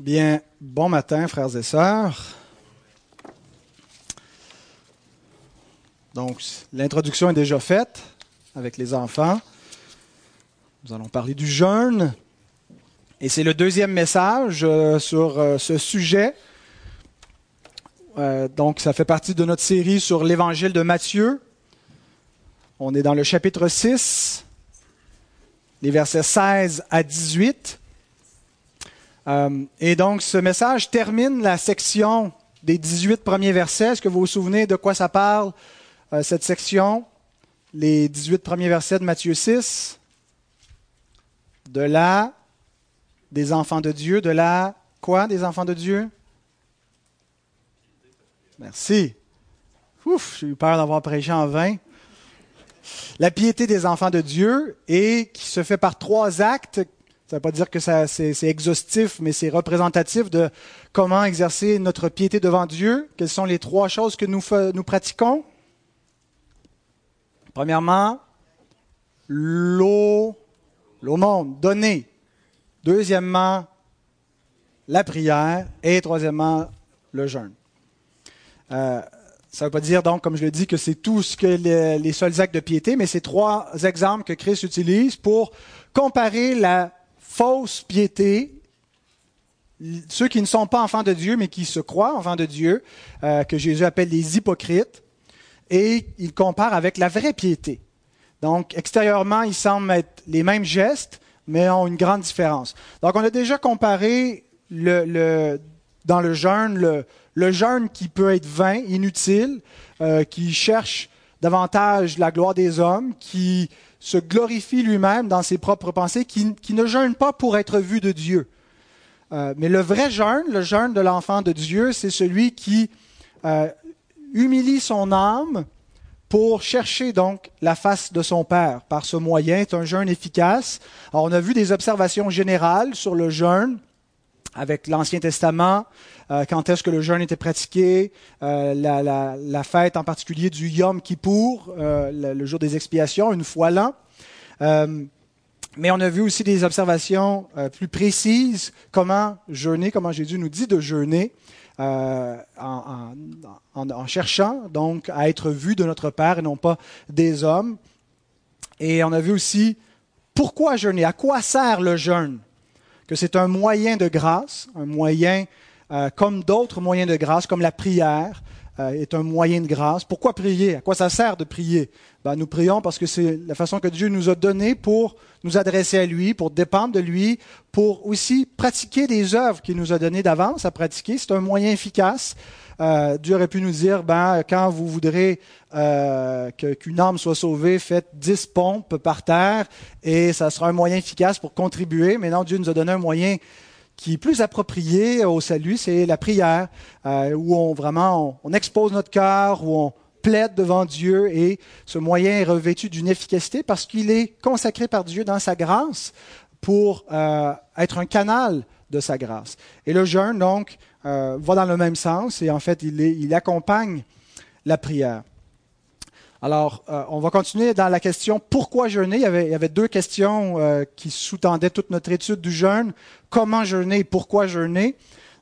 Bien, bon matin, frères et sœurs. Donc, l'introduction est déjà faite avec les enfants. Nous allons parler du jeûne. Et c'est le deuxième message euh, sur euh, ce sujet. Euh, donc, ça fait partie de notre série sur l'évangile de Matthieu. On est dans le chapitre 6, les versets 16 à 18. Euh, et donc, ce message termine la section des 18 premiers versets. Est-ce que vous vous souvenez de quoi ça parle, euh, cette section? Les 18 premiers versets de Matthieu 6. De la, des enfants de Dieu, de la, quoi, des enfants de Dieu? Merci. Ouf, j'ai eu peur d'avoir prêché en vain. La piété des enfants de Dieu et qui se fait par trois actes ça ne veut pas dire que c'est exhaustif, mais c'est représentatif de comment exercer notre piété devant Dieu. Quelles sont les trois choses que nous, pratiquons? Premièrement, l'eau, l'aumône, donner. Deuxièmement, la prière. Et troisièmement, le jeûne. Euh, ça ne veut pas dire donc, comme je le dis, que c'est tout ce que les seuls actes de piété, mais c'est trois exemples que Christ utilise pour comparer la fausse piété, ceux qui ne sont pas enfants de Dieu, mais qui se croient enfants de Dieu, euh, que Jésus appelle les hypocrites, et il compare avec la vraie piété. Donc, extérieurement, ils semblent être les mêmes gestes, mais ont une grande différence. Donc, on a déjà comparé le, dans le jeûne, le, jeûne qui peut être vain, inutile, euh, qui cherche davantage la gloire des hommes, qui se glorifie lui-même dans ses propres pensées, qui, ne jeûne pas pour être vu de Dieu. Euh, mais le vrai jeûne, le jeûne de l'enfant de Dieu, c'est celui qui euh, humilie son âme pour chercher donc la face de son Père par ce moyen. C'est un jeûne efficace. Alors, on a vu des observations générales sur le jeûne avec l'Ancien Testament, euh, quand est-ce que le jeûne était pratiqué, euh, la, fête en particulier du Yom Kippour, euh, le, jour des expiations, une fois l'an. mais on a vu aussi des observations plus précises, comment jeûner, comment Jésus nous dit de jeûner. En, en, cherchant donc à être vu de notre Père et non pas des hommes. Et on a vu aussi pourquoi jeûner, à quoi sert le jeûne? Que c'est un moyen de grâce, un moyen euh, comme d'autres moyens de grâce, comme la prière euh, est un moyen de grâce. Pourquoi prier? À quoi ça sert de prier? Ben, Nous prions parce que c'est la façon que Dieu nous a donnée pour nous adresser à lui, pour dépendre de lui, pour aussi pratiquer des œuvres qu'il nous a données d'avance à pratiquer. C'est un moyen efficace. Euh, Dieu aurait pu nous dire, ben, quand vous voudrez euh, qu'une âme soit sauvée, faites dix pompes par terre et ça sera un moyen efficace pour contribuer. Mais non, Dieu nous a donné un moyen qui est plus approprié au salut, c'est la prière, euh, où on vraiment on, expose notre cœur, où on plaide devant Dieu et ce moyen est revêtu d'une efficacité parce qu'il est consacré par Dieu dans sa grâce pour être un canal de sa grâce. Et le jeûne, donc, euh, va dans le même sens et en fait, il accompagne la prière. Alors, euh, on va continuer dans la question pourquoi jeûner? Il y avait, il deux questions euh, qui sous-tendaient toute notre étude du jeûne. Comment jeûner et pourquoi jeûner?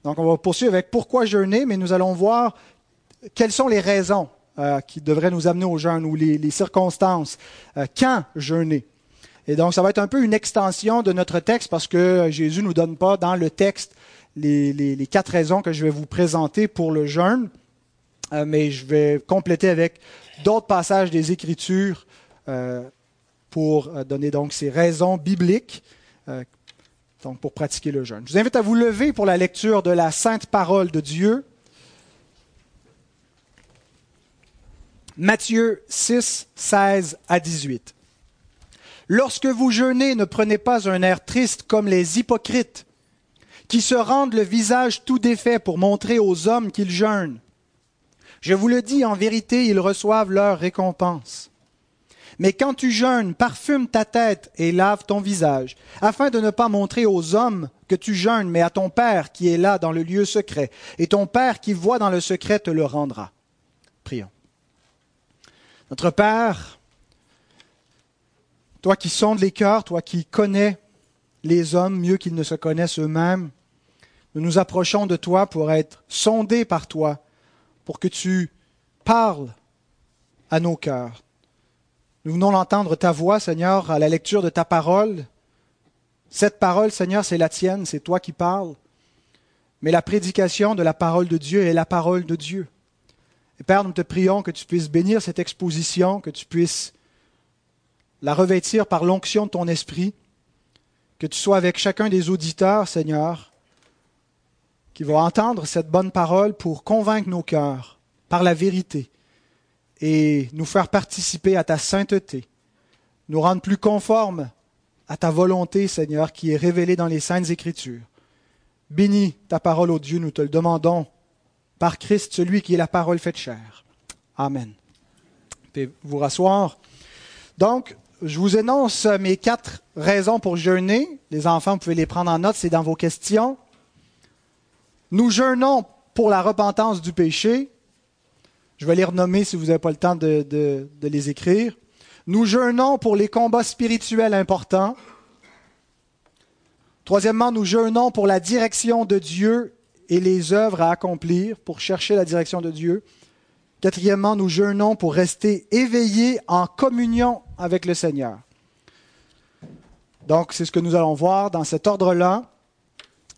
Donc, on va poursuivre avec pourquoi jeûner, mais nous allons voir quelles sont les raisons qui devraient nous amener au jeûne ou les, les circonstances. quand jeûner Et donc, ça va être un peu une extension de notre texte parce que Jésus nous donne pas dans le texte les, quatre raisons que je vais vous présenter pour le jeûne, euh, mais je vais compléter avec d'autres passages des Écritures euh, pour euh, donner donc ces raisons bibliques donc pour pratiquer le jeûne. Je vous invite à vous lever pour la lecture de la sainte parole de Dieu. Matthieu 6, 16 à 18. Lorsque vous jeûnez, ne prenez pas un air triste comme les hypocrites qui se rendent le visage tout défait pour montrer aux hommes qu'ils jeûnent. Je vous le dis, en vérité, ils reçoivent leur récompense. Mais quand tu jeûnes, parfume ta tête et lave ton visage, afin de ne pas montrer aux hommes que tu jeûnes, mais à ton Père qui est là dans le lieu secret, et ton Père qui voit dans le secret te le rendra. Prions. Notre Père, toi qui sondes les cœurs, toi qui connais les hommes mieux qu'ils ne se connaissent eux-mêmes, nous nous approchons de toi pour être sondés par toi, pour que tu parles à nos cœurs. Nous venons d'entendre ta voix, Seigneur, à la lecture de ta parole. Cette parole, Seigneur, c'est la tienne, c'est toi qui parles. Mais la prédication de la parole de Dieu est la parole de Dieu. Père, nous te prions que tu puisses bénir cette exposition, que tu puisses la revêtir par l'onction de ton esprit, que tu sois avec chacun des auditeurs, Seigneur, qui vont entendre cette bonne parole pour convaincre nos cœurs par la vérité et nous faire participer à ta sainteté, nous rendre plus conformes à ta volonté, Seigneur, qui est révélée dans les saintes écritures. Bénis ta parole, ô Dieu, nous te le demandons, par Christ, celui qui est la parole faite chair. Amen. Vous rasseoir. Donc, je vous énonce mes quatre raisons pour jeûner. Les enfants, vous pouvez les prendre en note, c'est dans vos questions. Nous jeûnons pour la repentance du péché. Je vais les renommer si vous n'avez pas le temps de, les écrire. Nous jeûnons pour les combats spirituels importants. Troisièmement, nous jeûnons pour la direction de Dieu et les œuvres à accomplir, pour chercher la direction de Dieu. Quatrièmement, nous jeûnons pour rester éveillés en communion avec le Seigneur. Donc, c'est ce que nous allons voir dans cet ordre-là.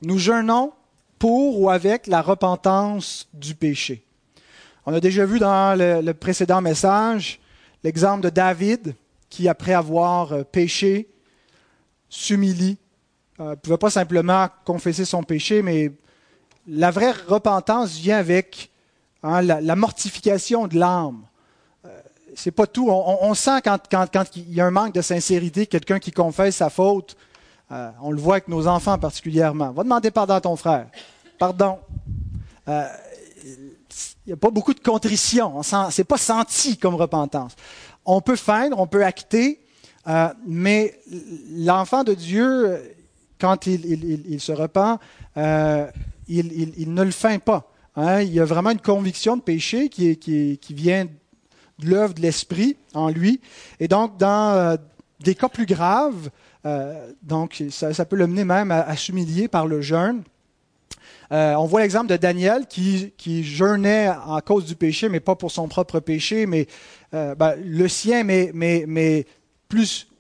Nous jeûnons pour ou avec la repentance du péché. On a déjà vu dans le, précédent message l'exemple de David qui, après avoir euh, péché, s'humilie ne euh, pouvait pas simplement confesser son péché, mais la vraie repentance vient avec hein, la, mortification de l'âme. Euh, c'est pas tout. On, sent quand, il y a un manque de sincérité, quelqu'un qui confesse sa faute, euh, on le voit avec nos enfants particulièrement. Va demander pardon à ton frère. Pardon. Il n'y a pas beaucoup de contrition. Ce n'est pas senti comme repentance. On peut feindre, on peut acter, mais l'enfant de Dieu, quand il, se repent, euh, il, ne le feint pas. Hein. Il y a vraiment une conviction de péché qui, vient de l'œuvre de l'esprit en lui. Et donc, dans euh, des cas plus graves, euh, donc ça, peut le mener même à, s'humilier par le jeûne. on voit l'exemple de Daniel qui, jeûnait à cause du péché, mais pas pour son propre péché, mais ben, le sien, mais, mais, mais plus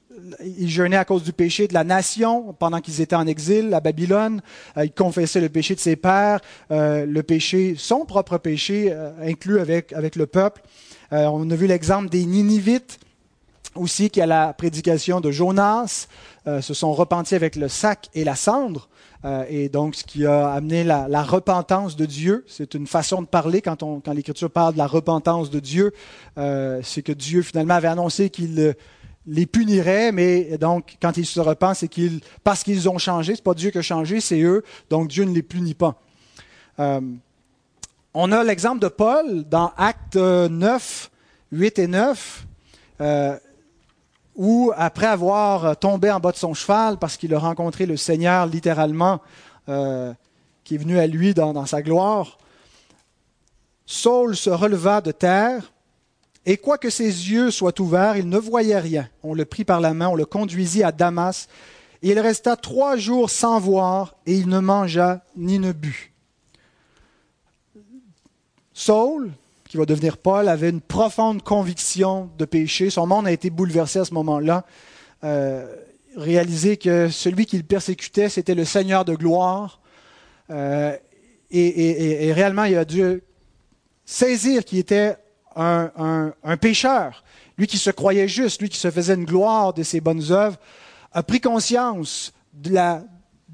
il jeûnait à cause du péché de la nation pendant qu'ils étaient en exil à Babylone. Euh, il confessait le péché de ses pères, euh, le péché, son propre péché, euh, inclus avec, avec le peuple. on a vu l'exemple des Ninivites aussi, qui à la prédication de Jonas se sont repentis avec le sac et la cendre. et donc, ce qui a amené la, la repentance de Dieu, c'est une façon de parler quand, on, quand l'Écriture parle de la repentance de Dieu, c'est que Dieu finalement avait annoncé qu'il les punirait, mais donc quand ils se repentent, c'est qu'ils, parce qu'ils ont changé, c'est pas Dieu qui a changé, c'est eux, donc Dieu ne les punit pas. Euh, on a l'exemple de Paul dans Actes 9, 8 et 9, euh, où après avoir tombé en bas de son cheval, parce qu'il a rencontré le Seigneur littéralement, euh, qui est venu à lui dans sa gloire, Saul se releva de terre, et quoique ses yeux soient ouverts, il ne voyait rien. On le prit par la main, on le conduisit à Damas. Et il resta trois jours sans voir, et il ne mangea ni ne but. Saul, qui va devenir Paul, avait une profonde conviction de péché. Son monde a été bouleversé à ce moment-là. Euh, réaliser que celui qu'il persécutait, c'était le Seigneur de gloire. Euh, et, et, réellement, il a dû saisir qu'il était un, pécheur, lui qui se croyait juste, lui qui se faisait une gloire de ses bonnes œuvres, a pris conscience de,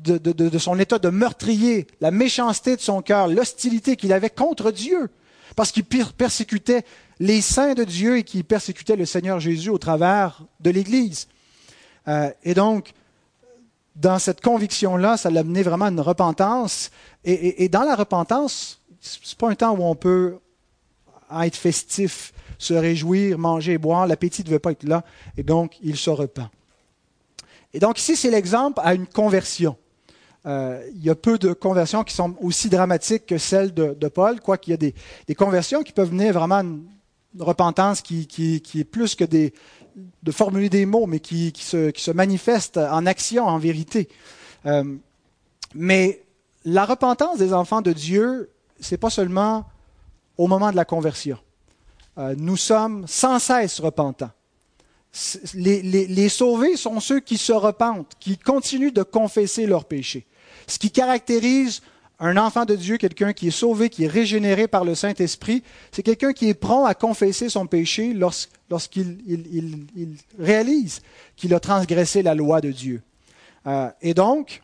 de son état de meurtrier, la méchanceté de son cœur, l'hostilité qu'il avait contre Dieu, parce qu'il persécutait les saints de Dieu et qu'il persécutait le Seigneur Jésus au travers de l'Église. Euh, et donc, dans cette conviction-là, ça l'a mené vraiment à une repentance. Et, dans la repentance, c'est pas un temps où on peut être festif, se réjouir, manger et boire. L'appétit ne veut pas être là, et donc il se repent. Et donc ici, c'est l'exemple à une conversion. Euh, il y a peu de conversions qui sont aussi dramatiques que celles de, Paul, quoiqu'il y a des, conversions qui peuvent mener vraiment à une repentance qui, est plus que des, de formuler des mots, mais qui, se, manifeste en action, en vérité. Euh, mais la repentance des enfants de Dieu, c'est pas seulement au moment de la conversion. Euh, nous sommes sans cesse repentants. Les, les, sauvés sont ceux qui se repentent, qui continuent de confesser leurs péchés. Ce qui caractérise un enfant de Dieu, quelqu'un qui est sauvé, qui est régénéré par le Saint-Esprit, c'est quelqu'un qui est prompt à confesser son péché lorsqu'il il, réalise qu'il a transgressé la loi de Dieu. Euh, et donc,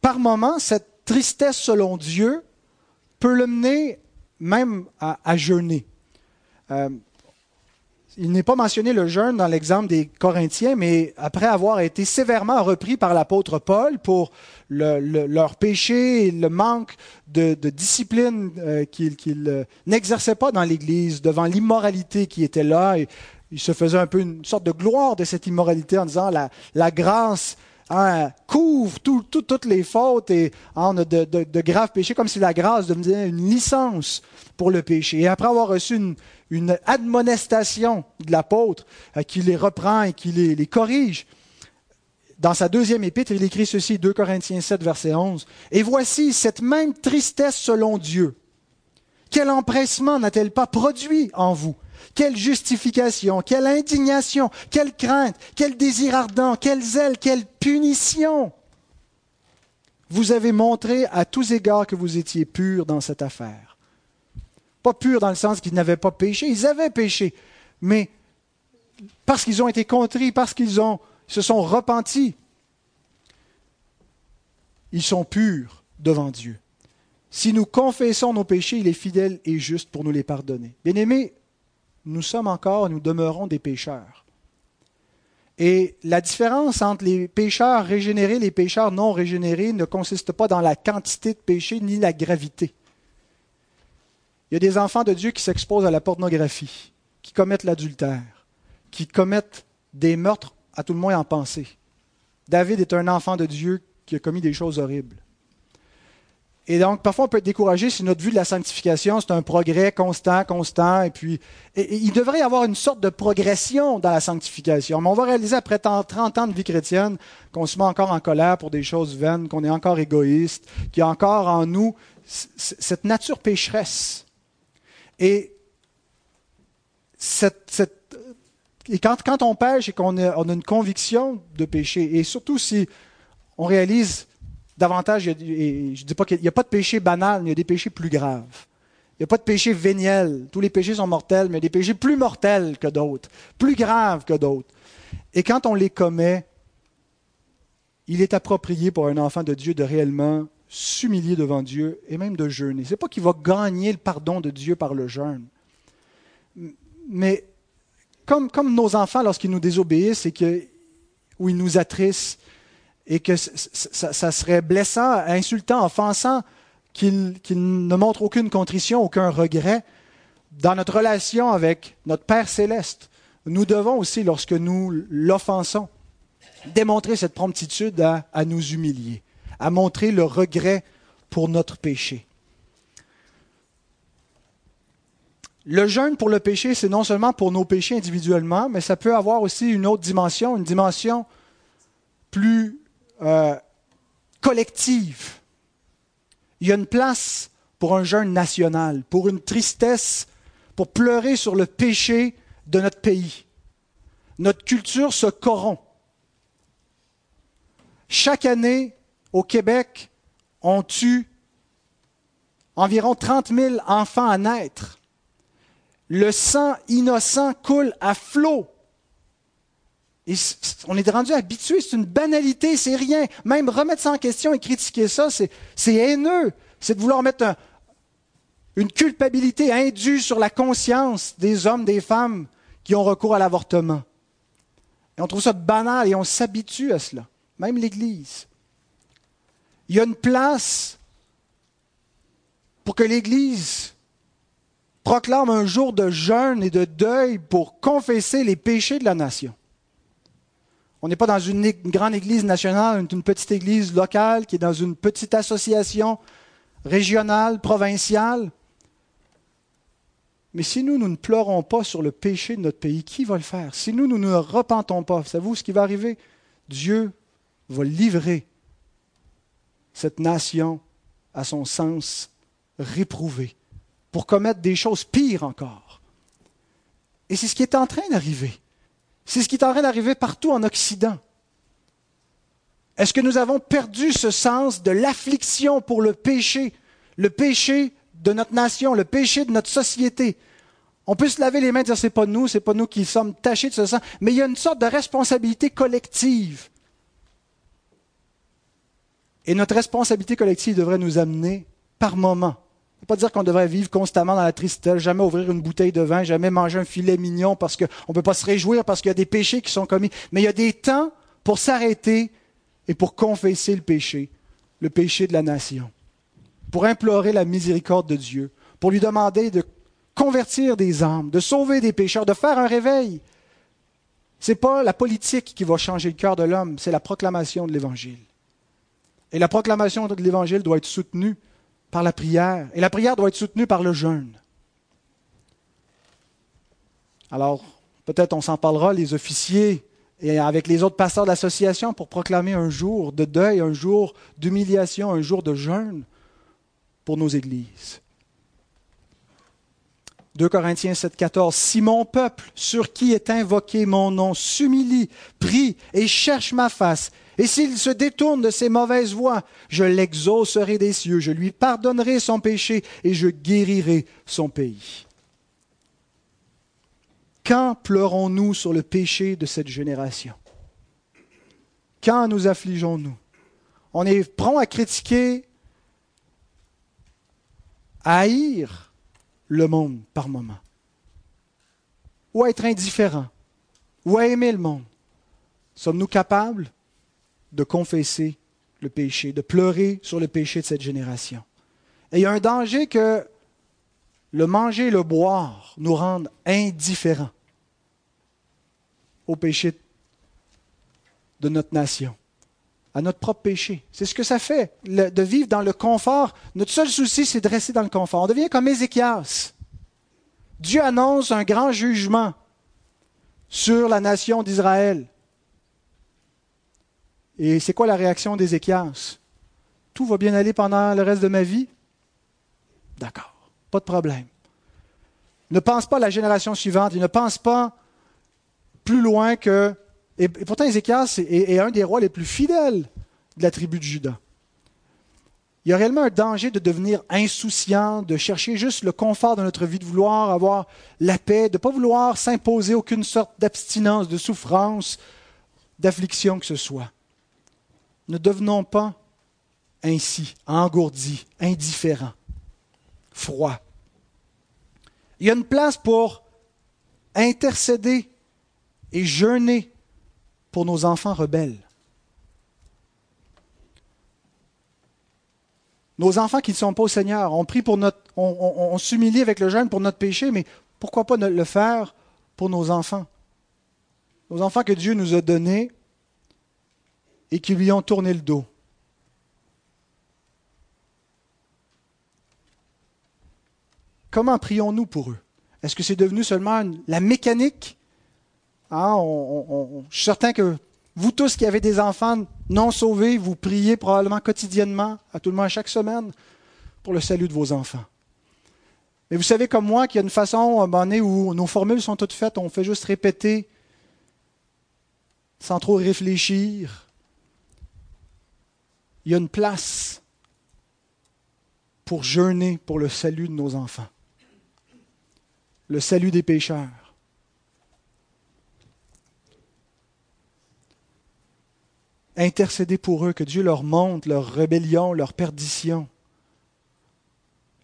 par moments, cette tristesse selon Dieu peut le mener même à, jeûner. Euh, il n'est pas mentionné le jeûne dans l'exemple des Corinthiens, mais après avoir été sévèrement repris par l'apôtre Paul pour leur péché le manque de, discipline euh, qu'ils euh, n'exerçaient pas dans l'Église, devant l'immoralité qui était là, il se faisait un peu une sorte de gloire de cette immoralité en disant la grâce couvre toutes les fautes et on a de, graves péchés, comme si la grâce devenait une licence pour le péché. Et après avoir reçu une, admonestation de l'apôtre euh, qui les reprend et qui les, corrige. Dans sa deuxième épître, il écrit ceci, 2 Corinthiens 7, verset 11. Et voici cette même tristesse selon Dieu. Quel empressement n'a-t-elle pas produit en vous? Quelle justification, quelle indignation, quelle crainte, quel désir ardent, quel zèle, quelle punition Vous avez montré à tous égards que vous étiez purs dans cette affaire. Pas purs dans le sens qu'ils n'avaient pas péché, ils avaient péché. Mais parce qu'ils ont été contrits, parce qu'ils ont, se sont repentis, ils sont purs devant Dieu. Si nous confessons nos péchés, il est fidèle et juste pour nous les pardonner. Bien-aimés, nous sommes encore, nous demeurons des pécheurs. Et la différence entre les pécheurs régénérés et les pécheurs non régénérés ne consiste pas dans la quantité de péché ni la gravité. Il y a des enfants de Dieu qui s'exposent à la pornographie, qui commettent l'adultère, qui commettent des meurtres, à tout le moins en pensée. David est un enfant de Dieu qui a commis des choses horribles. Et donc, parfois, on peut être découragé si notre vue de la sanctification, c'est un progrès constant, constant, et puis il devrait y avoir une sorte de progression dans la sanctification. Mais on va réaliser après 30 ans de vie chrétienne qu'on se met encore en colère pour des choses vaines, qu'on est encore égoïste, qu'il y a encore en nous cette nature pécheresse. Et, quand, on pêche et qu'on a, une conviction de péché, et surtout si on réalise davantage, et je ne dis pas qu'il n'y a pas de péché banal, mais il y a des péchés plus graves. Il n'y a pas de péché véniel. Tous les péchés sont mortels, mais il y a des péchés plus mortels que d'autres, plus graves que d'autres. Et quand on les commet, il est approprié pour un enfant de Dieu de réellement s'humilier devant Dieu et même de jeûner. Ce n'est pas qu'il va gagner le pardon de Dieu par le jeûne. Mais comme, comme nos enfants, lorsqu'ils nous désobéissent et que, ou ils nous attristent, et que ça, serait blessant, insultant, offensant qu'ils ne montrent aucune contrition, aucun regret dans notre relation avec notre Père céleste. Nous devons aussi, lorsque nous l'offensons, démontrer cette promptitude à nous humilier à montrer le regret pour notre péché. Le jeûne pour le péché, c'est non seulement pour nos péchés individuellement, mais ça peut avoir aussi une autre dimension, une dimension plus euh, collective. Il y a une place pour un jeûne national, pour une tristesse, pour pleurer sur le péché de notre pays. Notre culture se corrompt. Chaque année, au Québec, on tue environ 30 000 enfants à naître. Le sang innocent coule à flot. On est rendu habitué, c'est une banalité, c'est rien. Même remettre ça en question et critiquer ça, c'est haineux. C'est de vouloir mettre une culpabilité indue sur la conscience des hommes, des femmes qui ont recours à l'avortement. Et on trouve ça banal et on s'habitue à cela, même l'Église. Il y a une place pour que l'Église proclame un jour de jeûne et de deuil pour confesser les péchés de la nation. On n'est pas dans une grande église nationale, une petite église locale qui est dans une petite association régionale, provinciale. Mais si nous, nous ne pleurons pas sur le péché de notre pays, qui va le faire? Si nous, nous ne repentons pas, savez-vous ce qui va arriver? Dieu va livrer cette nation à son sens réprouvé, pour commettre des choses pires encore. Et c'est ce qui est en train d'arriver. C'est ce qui est en train d'arriver partout en Occident. Est-ce que nous avons perdu ce sens de l'affliction pour le péché, le péché de notre nation, le péché de notre société? On peut se laver les mains et dire c'est pas nous, c'est pas nous qui sommes tachés de ce sang, mais il y a une sorte de responsabilité collective. Et notre responsabilité collective devrait nous amener par moment. Ne pas dire qu'on devrait vivre constamment dans la tristesse, jamais ouvrir une bouteille de vin, jamais manger un filet mignon parce qu'on ne peut pas se réjouir parce qu'il y a des péchés qui sont commis. Mais il y a des temps pour s'arrêter et pour confesser le péché, le péché de la nation, pour implorer la miséricorde de Dieu, pour lui demander de convertir des âmes, de sauver des pécheurs, de faire un réveil. Ce n'est pas la politique qui va changer le cœur de l'homme, c'est la proclamation de l'Évangile. Et la proclamation de l'Évangile doit être soutenue par la prière, et la prière doit être soutenue par le jeûne. Alors, peut-être on s'en parlera, les officiers et avec les autres pasteurs de l'association pour proclamer un jour de deuil, un jour d'humiliation, un jour de jeûne pour nos églises. 2 Corinthiens 7, 14. Si mon peuple, sur qui est invoqué mon nom, s'humilie, prie et cherche ma face, et s'il se détourne de ses mauvaises voies, je l'exaucerai des cieux, je lui pardonnerai son péché et je guérirai son pays. Quand pleurons-nous sur le péché de cette génération? Quand nous affligeons-nous? On est prompt à critiquer, à haïr le monde par moment, ou à être indifférent, ou à aimer le monde. Sommes-nous capables de confesser le péché, de pleurer sur le péché de cette génération? Et il y a un danger que le manger et le boire nous rendent indifférents au péché de notre nation, à notre propre péché. C'est ce que ça fait, de vivre dans le confort. Notre seul souci, c'est de rester dans le confort. On devient comme Ézéchias. Dieu annonce un grand jugement sur la nation d'Israël. Et c'est quoi la réaction d'Ézéchias? Tout va bien aller pendant le reste de ma vie? D'accord, pas de problème. Ne pense pas à la génération suivante, il ne pense pas plus loin que... Et, pourtant, Ézéchias est, un des rois les plus fidèles de la tribu de Juda. Il y a réellement un danger de devenir insouciant, de chercher juste le confort de notre vie, de vouloir avoir la paix, de ne pas vouloir s'imposer aucune sorte d'abstinence, de souffrance, d'affliction que ce soit. Ne devenons pas ainsi, engourdis, indifférents, froids. Il y a une place pour intercéder et jeûner pour nos enfants rebelles. Nos enfants qui ne sont pas au Seigneur, on prie pour notre, on, s'humilie avec le jeûne pour notre péché, mais pourquoi pas le faire pour nos enfants? Nos enfants que Dieu nous a donnés et qui lui ont tourné le dos. Comment prions-nous pour eux? Est-ce que c'est devenu seulement la mécanique? Hein, je suis certain que vous tous qui avez des enfants non sauvés, vous priez probablement quotidiennement, à tout le moins chaque semaine, pour le salut de vos enfants. Mais vous savez comme moi qu'il y a une façon, à un moment donné, où nos formules sont toutes faites, on fait juste répéter sans trop réfléchir. Il y a une place pour jeûner pour le salut de nos enfants, le salut des pécheurs. intercéder pour eux, que Dieu leur montre leur rébellion, leur perdition,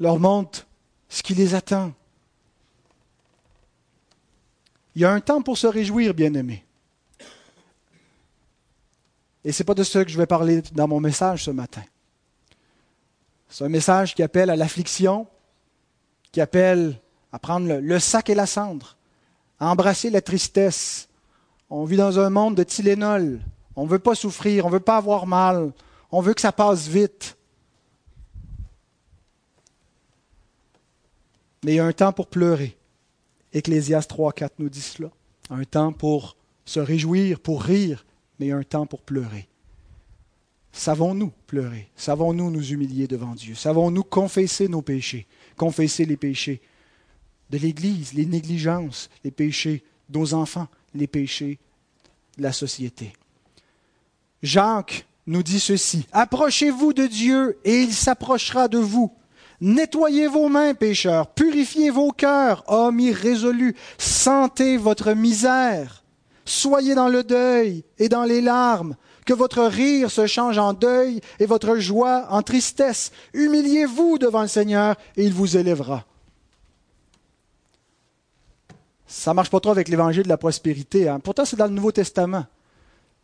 leur montre ce qui les attend. Il y a un temps pour se réjouir, bien-aimés. Et ce n'est pas de ce que je vais parler dans mon message ce matin. C'est un message qui appelle à l'affliction, qui appelle à prendre le, sac et la cendre, à embrasser la tristesse. On vit dans un monde de Tylénol, on ne veut pas souffrir, on ne veut pas avoir mal, on veut que ça passe vite. Mais il y a un temps pour pleurer. Ecclésias 3, 4 nous dit cela. Un temps pour se réjouir, pour rire, mais un temps pour pleurer. Savons-nous pleurer? Savons-nous nous humilier devant Dieu? Savons-nous confesser nos péchés? Confesser les péchés de l'Église, les négligences, les péchés de nos enfants, les péchés de la société. Jacques nous dit ceci, Approchez-vous de Dieu et il s'approchera de vous. Nettoyez vos mains, pécheurs, purifiez vos cœurs, hommes irrésolus, sentez votre misère, soyez dans le deuil et dans les larmes, que votre rire se change en deuil et votre joie en tristesse. Humiliez-vous devant le Seigneur et il vous élèvera. Ça marche pas trop avec l'évangile de la prospérité. Hein. Pourtant, c'est dans le Nouveau Testament.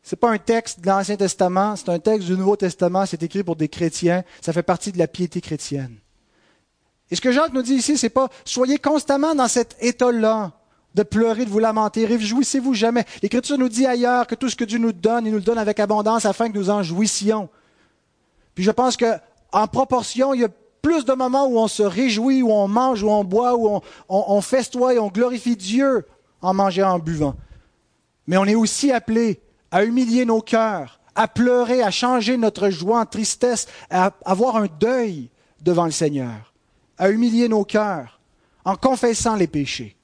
Ce n'est pas un texte de l'Ancien Testament, c'est un texte du Nouveau Testament, c'est écrit pour des chrétiens, ça fait partie de la piété chrétienne. Et ce que Jacques nous dit ici, c'est pas soyez constamment dans cet état-là de pleurer, de vous lamenter, réjouissez-vous jamais. L'Écriture nous dit ailleurs que tout ce que Dieu nous donne, il nous le donne avec abondance afin que nous en jouissions. Puis je pense que en proportion, il y a plus de moments où on se réjouit, où on mange, où on boit, où on, festoie et on glorifie Dieu en mangeant, en buvant. Mais on est aussi appelé à humilier nos cœurs, à pleurer, à changer notre joie en tristesse, à avoir un deuil devant le Seigneur, à humilier nos cœurs en confessant les péchés.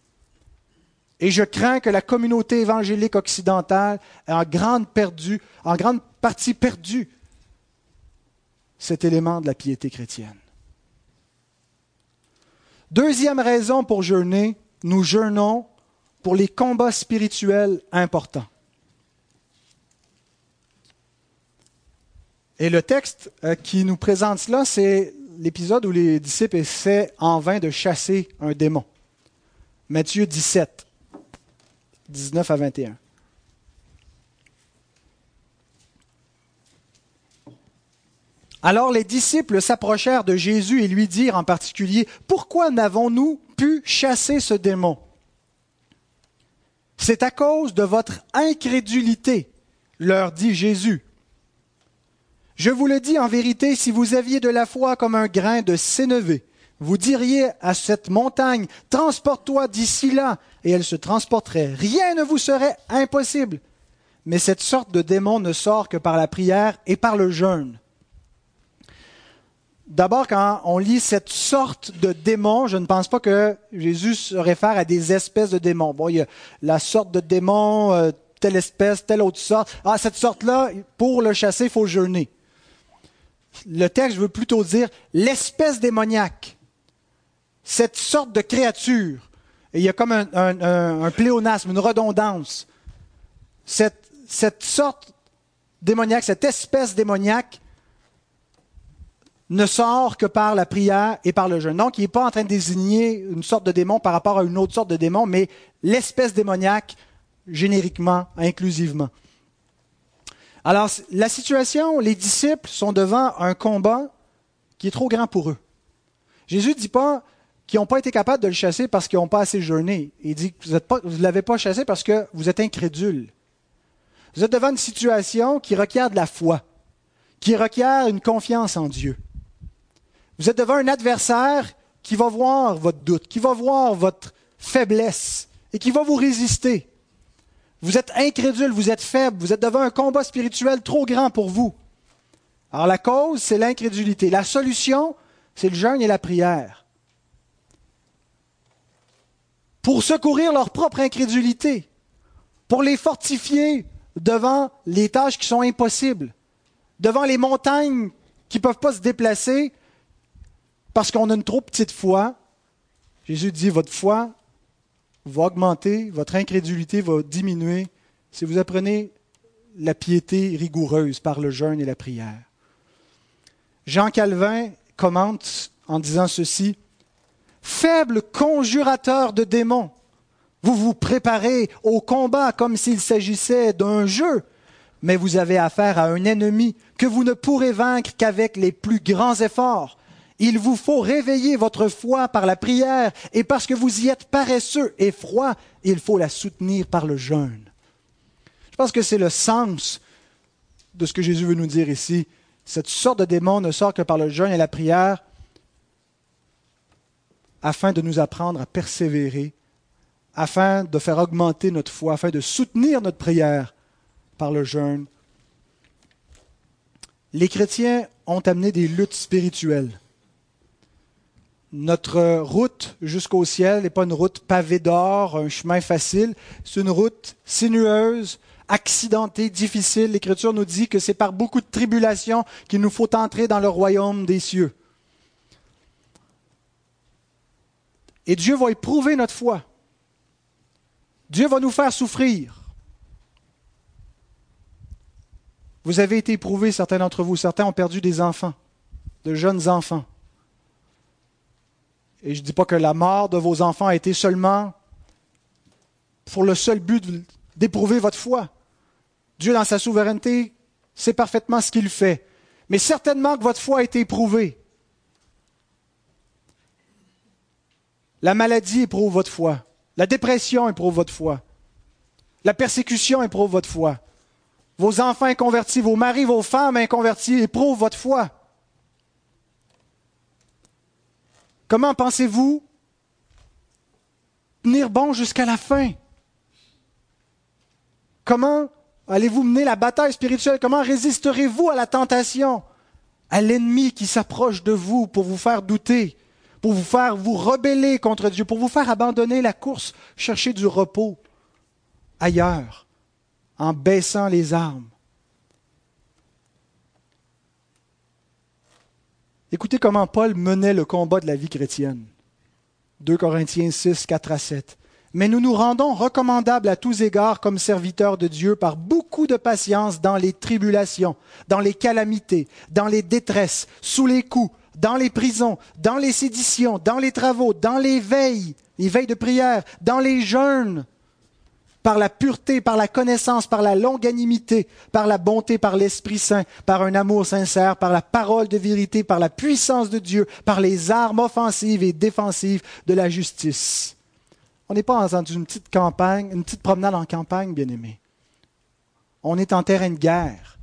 Et je crains que la communauté évangélique occidentale ait en grande, perdu, en grande partie perdu cet élément de la piété chrétienne. Deuxième raison pour jeûner, nous jeûnons pour les combats spirituels importants. Et le texte euh, qui nous présente cela, c'est l'épisode où les disciples essaient en vain de chasser un démon. Matthieu 17, 19 à 21. Alors les disciples s'approchèrent de Jésus et lui dirent en particulier, Pourquoi n'avons-nous pu chasser ce démon C'est à cause de votre incrédulité, leur dit Jésus. Je vous le dis en vérité, si vous aviez de la foi comme un grain de sénévé, vous diriez à cette montagne, transporte-toi d'ici là, et elle se transporterait. Rien ne vous serait impossible. Mais cette sorte de démon ne sort que par la prière et par le jeûne. D'abord, quand on lit cette sorte de démon, je ne pense pas que Jésus se réfère à des espèces de démons. Bon, il y a la sorte de démon, euh, telle espèce, telle autre sorte. Ah, cette sorte-là, pour le chasser, il faut jeûner. Le texte veut plutôt dire l'espèce démoniaque, cette sorte de créature. Et il y a comme un, pléonasme, une redondance. Cette, cette sorte démoniaque, cette espèce démoniaque, ne sort que par la prière et par le jeûne. Donc, il n'est pas en train de désigner une sorte de démon par rapport à une autre sorte de démon, mais l'espèce démoniaque, génériquement, inclusivement. Alors, la situation, les disciples sont devant un combat qui est trop grand pour eux. Jésus ne dit pas qu'ils n'ont pas été capables de le chasser parce qu'ils n'ont pas assez jeûné. Il dit que vous ne l'avez pas chassé parce que vous êtes incrédule. Vous êtes devant une situation qui requiert de la foi, qui requiert une confiance en Dieu. Vous êtes devant un adversaire qui va voir votre doute, qui va voir votre faiblesse et qui va vous résister. Vous êtes incrédule, vous êtes faible, vous êtes devant un combat spirituel trop grand pour vous. Alors la cause, c'est l'incrédulité. La solution, c'est le jeûne et la prière. Pour secourir leur propre incrédulité, pour les fortifier devant les tâches qui sont impossibles, devant les montagnes qui ne peuvent pas se déplacer, parce qu'on a une trop petite foi, Jésus dit, votre foi va augmenter, votre incrédulité va diminuer si vous apprenez la piété rigoureuse par le jeûne et la prière. Jean Calvin commente en disant ceci, Faible conjurateur de démons, vous vous préparez au combat comme s'il s'agissait d'un jeu, mais vous avez affaire à un ennemi que vous ne pourrez vaincre qu'avec les plus grands efforts. Il vous faut réveiller votre foi par la prière, et parce que vous y êtes paresseux et froid, il faut la soutenir par le jeûne. Je pense que c'est le sens de ce que Jésus veut nous dire ici. Cette sorte de démon ne sort que par le jeûne et la prière, afin de nous apprendre à persévérer, afin de faire augmenter notre foi, afin de soutenir notre prière par le jeûne les chrétiens ont amené des luttes spirituelles. Notre route jusqu'au ciel n'est pas une route pavée d'or, un chemin facile, c'est une route sinueuse, accidentée, difficile. L'Écriture nous dit que c'est par beaucoup de tribulations qu'il nous faut entrer dans le royaume des cieux. Et Dieu va éprouver notre foi. Dieu va nous faire souffrir. Vous avez été éprouvés, certains d'entre vous. Certains ont perdu des enfants, de jeunes enfants. Et je ne dis pas que la mort de vos enfants a été seulement pour le seul but d'éprouver votre foi. Dieu, dans sa souveraineté, sait parfaitement ce qu'il fait. Mais certainement que votre foi a été éprouvée. La maladie éprouve votre foi. La dépression éprouve votre foi. La persécution éprouve votre foi. Vos enfants inconvertis, vos maris, vos femmes inconvertis éprouvent votre foi. Comment pensez-vous tenir bon jusqu'à la fin? Comment allez-vous mener la bataille spirituelle? Comment résisterez-vous à la tentation, à l'ennemi qui s'approche de vous pour vous faire douter, pour vous faire vous rebeller contre Dieu, pour vous faire abandonner la course, chercher du repos ailleurs, en baissant les armes? Écoutez comment Paul menait le combat de la vie chrétienne. 2 Corinthiens 6, 4 à 7. Mais nous nous rendons recommandables à tous égards comme serviteurs de Dieu par beaucoup de patience dans les tribulations, dans les calamités, dans les détresses, sous les coups, dans les prisons, dans les séditions, dans les travaux, dans les veilles, les veilles de prière, dans les jeûnes, par la pureté, par la connaissance, par la longanimité, par la bonté, par l'Esprit Saint, par un amour sincère, par la parole de vérité, par la puissance de Dieu, par les armes offensives et défensives de la justice. On n'est pas dans une petite campagne, une petite promenade en campagne, bien aimé. On est en terrain de guerre.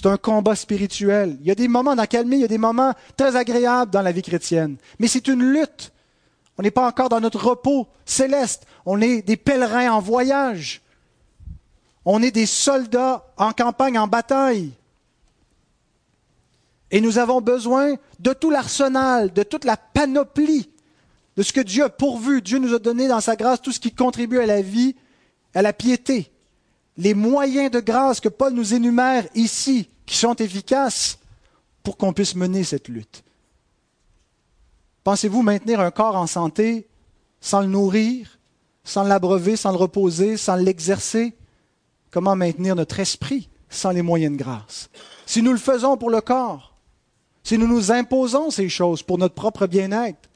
C'est un combat spirituel. Il y a des moments d'accalmie, il y a des moments très agréables dans la vie chrétienne. Mais c'est une lutte. On n'est pas encore dans notre repos céleste. On est des pèlerins en voyage. On est des soldats en campagne, en bataille. Et nous avons besoin de tout l'arsenal, de toute la panoplie, de ce que Dieu a pourvu. Dieu nous a donné dans sa grâce tout ce qui contribue à la vie, à la piété. Les moyens de grâce que Paul nous énumère ici, qui sont efficaces pour qu'on puisse mener cette lutte. Pensez-vous maintenir un corps en santé sans le nourrir, sans l'abreuver, sans le reposer, sans l'exercer? Comment maintenir notre esprit sans les moyens de grâce? Si nous le faisons pour le corps, si nous nous imposons ces choses pour notre propre bien-être,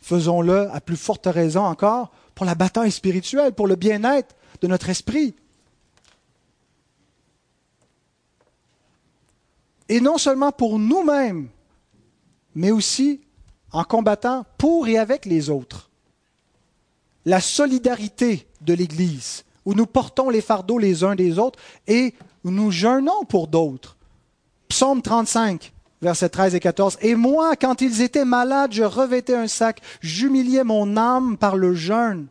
faisons-le à plus forte raison encore pour la bataille spirituelle, pour le bien-être de notre esprit. Et non seulement pour nous-mêmes, mais aussi en combattant pour et avec les autres. La solidarité de l'Église, où nous portons les fardeaux les uns des autres et où nous jeûnons pour d'autres. Psaume 35, versets 13 et 14. Et moi, quand ils étaient malades, je revêtais un sac, j'humiliais mon âme par le jeûne.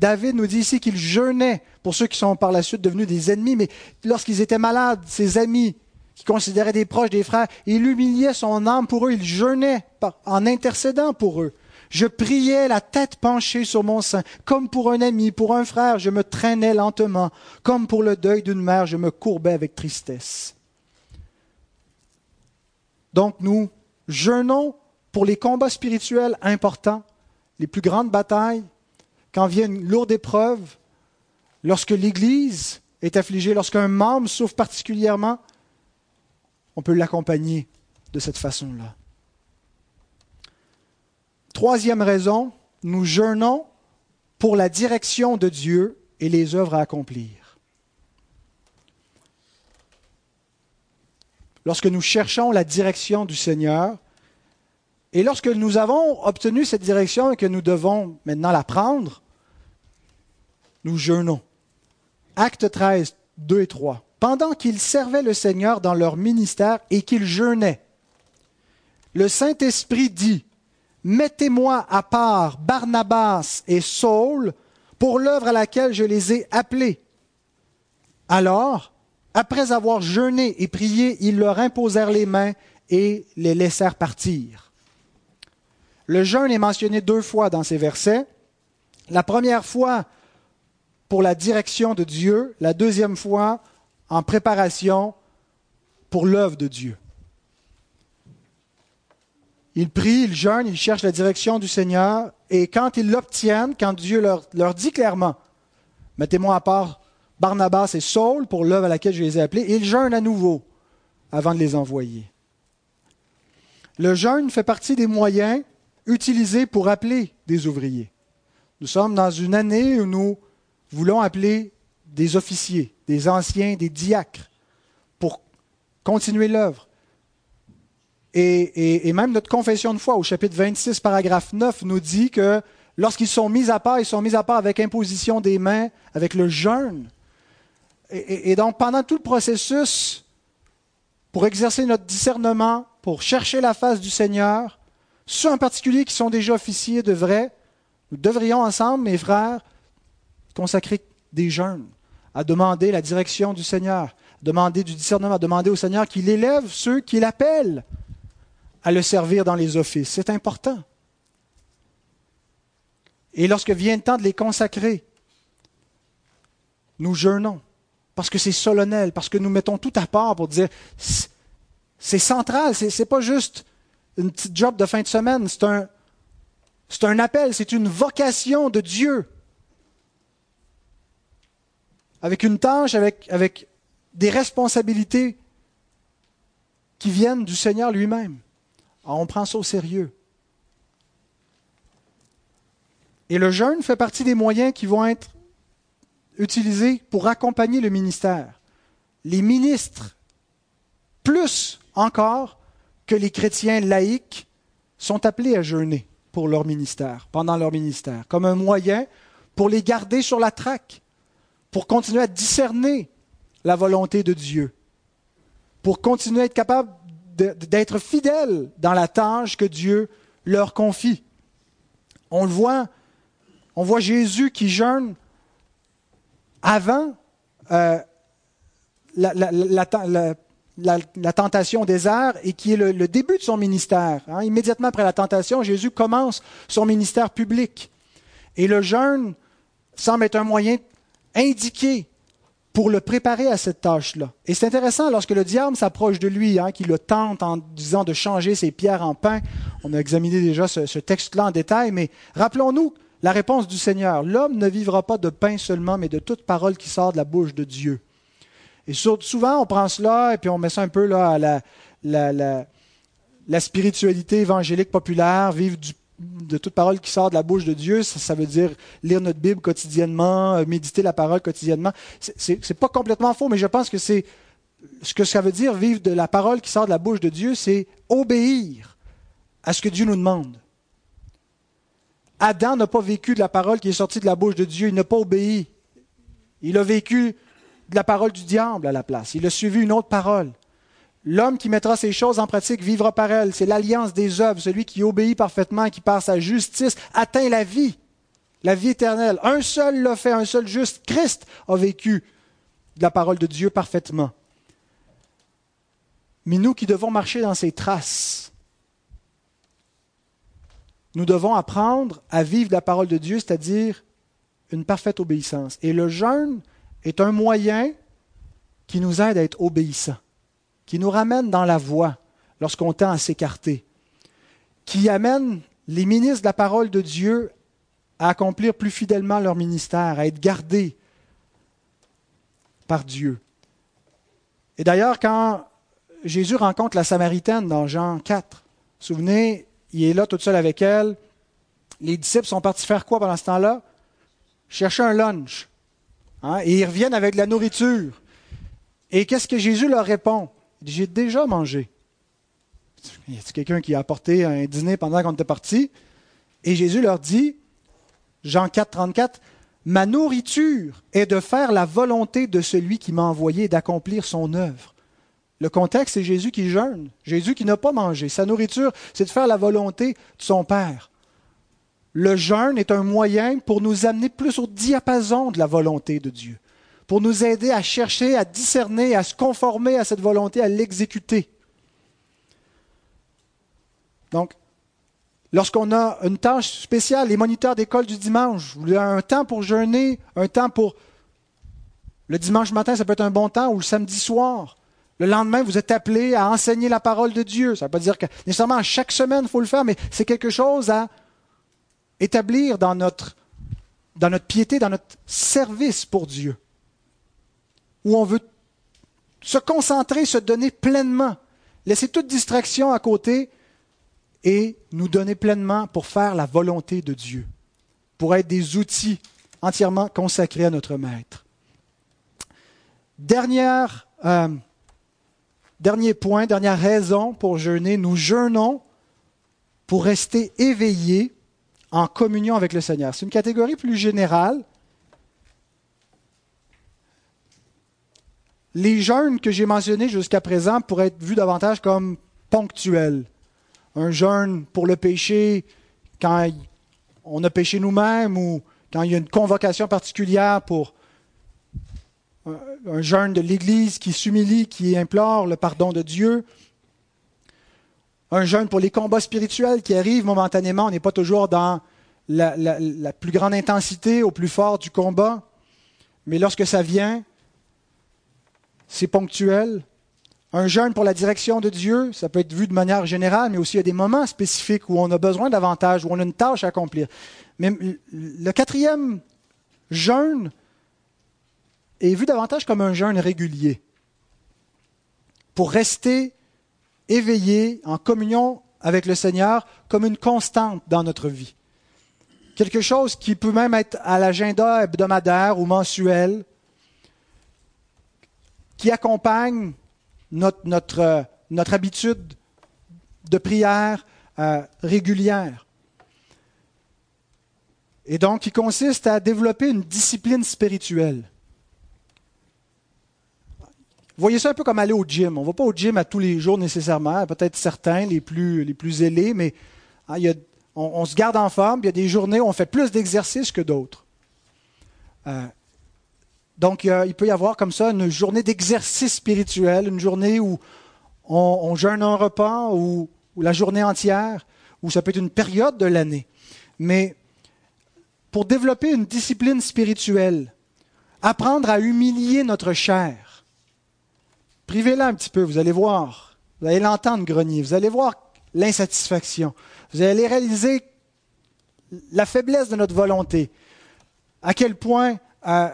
David nous dit ici qu'il jeûnait pour ceux qui sont par la suite devenus des ennemis, mais lorsqu'ils étaient malades, ses amis qui considérait des proches des frères, il humiliait son âme pour eux, il jeûnait en intercédant pour eux. Je priais la tête penchée sur mon sein, comme pour un ami, pour un frère, je me traînais lentement, comme pour le deuil d'une mère, je me courbais avec tristesse. Donc nous jeûnons pour les combats spirituels importants, les plus grandes batailles, quand vient une lourde épreuve, lorsque l'Église est affligée, lorsqu'un membre souffre particulièrement, on peut l'accompagner de cette façon-là. Troisième raison, nous jeûnons pour la direction de Dieu et les œuvres à accomplir. Lorsque nous cherchons la direction du Seigneur, et lorsque nous avons obtenu cette direction et que nous devons maintenant la prendre, nous jeûnons. Acte 13, 2 et 3 pendant qu'ils servaient le Seigneur dans leur ministère et qu'ils jeûnaient. Le Saint-Esprit dit, Mettez-moi à part Barnabas et Saul pour l'œuvre à laquelle je les ai appelés. Alors, Après avoir jeûné et prié, ils leur imposèrent les mains et les laissèrent partir. Le jeûne est mentionné deux fois dans ces versets. La première fois pour la direction de Dieu, la deuxième fois en préparation pour l'œuvre de Dieu. Ils prient, ils jeûnent, ils cherchent la direction du Seigneur, et quand ils l'obtiennent, quand Dieu leur, dit clairement, mettez-moi à part Barnabas et Saul pour l'œuvre à laquelle je les ai appelés, ils jeûnent à nouveau avant de les envoyer. Le jeûne fait partie des moyens utilisés pour appeler des ouvriers. Nous sommes dans une année où nous voulons appeler des officiers, des anciens, des diacres, pour continuer l'œuvre. Et, même notre confession de foi au chapitre 26, paragraphe 9, nous dit que lorsqu'ils sont mis à part, ils sont mis à part avec imposition des mains, avec le jeûne. et donc pendant tout le processus, pour exercer notre discernement, pour chercher la face du Seigneur, ceux en particulier qui sont déjà officiers devraient, nous devrions ensemble, mes frères, consacrer des jeûnes à demander la direction du Seigneur, demander du discernement, à demander au Seigneur qu'il élève ceux qui l'appellent à le servir dans les offices. C'est important. Et lorsque vient le temps de les consacrer, nous jeûnons, parce que c'est solennel, parce que nous mettons tout à part pour dire, c'est central, ce n'est pas juste une petite job de fin de semaine, c'est un, c'est un appel, c'est une vocation de Dieu. Avec une tâche, avec, des responsabilités qui viennent du Seigneur lui-même. on prend ça au sérieux. Et le jeûne fait partie des moyens qui vont être utilisés pour accompagner le ministère. Les ministres, plus encore que les chrétiens laïcs sont appelés à jeûner pour leur ministère, pendant leur ministère, comme un moyen pour les garder sur la traque, pour continuer à discerner la volonté de Dieu, pour continuer à être capable d'être fidèles dans la tâche que Dieu leur confie. On le voit, on voit Jésus qui jeûne avant euh, la, la, tentation au désert et qui est le, début de son ministère. Hein. Immédiatement après la tentation, Jésus commence son ministère public. Et le jeûne semble être un moyen indiqué pour le préparer à cette tâche-là. Et c'est intéressant lorsque le diable s'approche de lui, hein, qu'il le tente en disant de changer ses pierres en pain. On a examiné déjà ce, texte-là en détail, mais rappelons-nous la réponse du Seigneur. L'homme ne vivra pas de pain seulement, mais de toute parole qui sort de la bouche de Dieu. Et souvent, on prend cela et puis on met ça un peu là, à la, spiritualité évangélique populaire, vivre de toute parole qui sort de la bouche de Dieu, ça, veut dire lire notre Bible quotidiennement, euh, méditer la parole quotidiennement. C'est n'est pas complètement faux, mais je pense que c'est ce que ça veut dire vivre de la parole qui sort de la bouche de Dieu, c'est obéir à ce que Dieu nous demande. Adam n'a pas vécu de la parole qui est sortie de la bouche de Dieu, il n'a pas obéi. Il a vécu de la parole du diable à la place. Il a suivi une autre parole. L'homme qui mettra ces choses en pratique vivra par elles. C'est l'alliance des œuvres. Celui qui obéit parfaitement, qui par sa justice atteint la vie, la vie éternelle. Un seul l'a fait, un seul juste. Christ a vécu la parole de Dieu parfaitement. Mais nous qui devons marcher dans ses traces, nous devons apprendre à vivre la parole de Dieu, c'est-à-dire une parfaite obéissance. Et le jeûne est un moyen qui nous aide à être obéissants, qui nous ramène dans la voie lorsqu'on tend à s'écarter, qui amène les ministres de la parole de Dieu à accomplir plus fidèlement leur ministère, à être gardés par Dieu. Et d'ailleurs, quand Jésus rencontre la Samaritaine dans Jean 4, vous vous souvenez, il est là tout seul avec elle. Les disciples sont partis faire quoi pendant ce temps-là? Chercher un lunch. Hein, et ils reviennent avec de la nourriture. Et qu'est-ce que Jésus leur répond? J'ai déjà mangé. Y a quelqu'un qui a apporté un dîner pendant qu'on était parti? Et Jésus leur dit, Jean 4, 34, Ma nourriture est de faire la volonté de celui qui m'a envoyé d'accomplir son œuvre. Le contexte, c'est Jésus qui jeûne, Jésus qui n'a pas mangé. Sa nourriture, c'est de faire la volonté de son Père le jeûne est un moyen pour nous amener plus au diapason de la volonté de Dieu, pour nous aider à chercher, à discerner, à se conformer à cette volonté, à l'exécuter. Donc, lorsqu'on a une tâche spéciale, les moniteurs d'école du dimanche, vous avez un temps pour jeûner, un temps pour... Le dimanche matin, ça peut être un bon temps, ou le samedi soir. Le lendemain, vous êtes appelé à enseigner la parole de Dieu. Ça ne veut pas dire que nécessairement chaque semaine, il faut le faire, mais c'est quelque chose à établir dans notre, dans notre piété, dans notre service pour Dieu. Où on veut se concentrer, se donner pleinement, laisser toute distraction à côté et nous donner pleinement pour faire la volonté de Dieu, pour être des outils entièrement consacrés à notre Maître. Euh, Dernier point, dernière raison pour jeûner, nous jeûnons pour rester éveillés en communion avec le Seigneur. C'est une catégorie plus générale. Les jeûnes que j'ai mentionnés jusqu'à présent pourraient être vus davantage comme ponctuels. Un jeûne pour le péché quand on a péché nous-mêmes ou quand il y a une convocation particulière pour un jeûne de l'Église qui s'humilie, qui implore le pardon de Dieu. Un jeûne pour les combats spirituels qui arrivent momentanément. On n'est pas toujours dans la, la, plus grande intensité, au plus fort du combat. Mais lorsque ça vient, c'est ponctuel. Un jeûne pour la direction de Dieu, ça peut être vu de manière générale, mais aussi il y a des moments spécifiques où on a besoin davantage, où on a une tâche à accomplir. Mais le quatrième jeûne, est vu davantage comme un jeûne régulier, pour rester éveillé en communion avec le Seigneur comme une constante dans notre vie. Quelque chose qui peut même être à l'agenda hebdomadaire ou mensuel, qui accompagne notre, notre, notre habitude de prière euh, régulière. Et donc, qui consiste à développer une discipline spirituelle. Voyez ça un peu comme aller au gym. On ne va pas au gym à tous les jours nécessairement, peut-être certains, les plus, les plus ailés, mais hein, on, se garde en forme. Il y a des journées où on fait plus d'exercices que d'autres. Euh, donc, il peut y avoir comme ça une journée d'exercice spirituel, une journée où on, jeûne un repas ou, la journée entière, ou ça peut être une période de l'année. Mais pour développer une discipline spirituelle, apprendre à humilier notre chair, Privez-la un petit peu, vous allez voir. Vous allez l'entendre grogner. Vous allez voir l'insatisfaction. Vous allez réaliser la faiblesse de notre volonté. À quel point euh,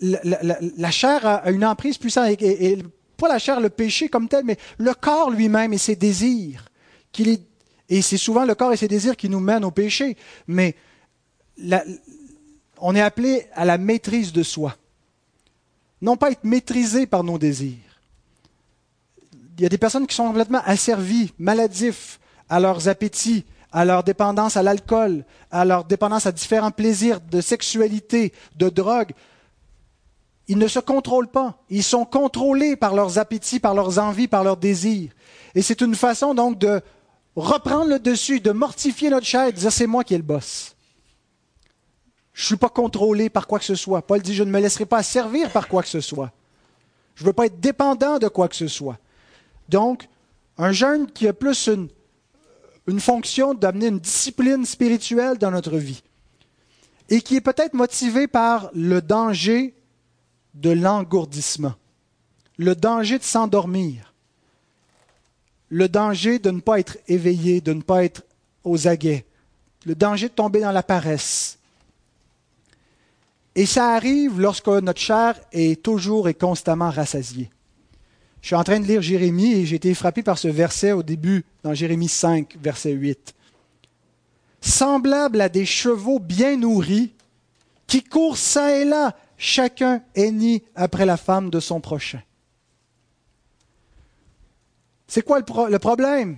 la, chair a, une emprise puissante. Et, pas la chair, le péché comme tel, mais le corps lui-même et ses désirs. et c'est souvent le corps et ses désirs qui nous mènent au péché. Mais on est appelé à la maîtrise de soi. Non pas être maîtrisé par nos désirs il y a des personnes qui sont complètement asservies, maladifs à leurs appétits, à leur dépendance à l'alcool, à leur dépendance à différents plaisirs de sexualité, de drogue. Ils ne se contrôlent pas. Ils sont contrôlés par leurs appétits, par leurs envies, par leurs désirs. Et c'est une façon donc de reprendre le dessus, de mortifier notre chair et de dire c'est moi qui ai le boss. Je ne suis pas contrôlé par quoi que ce soit. Paul dit je ne me laisserai pas servir par quoi que ce soit. Je ne veux pas être dépendant de quoi que ce soit. Donc, un jeûne qui a plus une, fonction d'amener une discipline spirituelle dans notre vie et qui est peut-être motivé par le danger de l'engourdissement, le danger de s'endormir, le danger de ne pas être éveillé, de ne pas être aux aguets, le danger de tomber dans la paresse. Et ça arrive lorsque notre chair est toujours et constamment rassasiée. Je suis en train de lire Jérémie et j'ai été frappé par ce verset au début, dans Jérémie 5, verset 8. Semblable à des chevaux bien nourris, qui courent çà et là, chacun henni après la femme de son prochain. C'est quoi le, problème?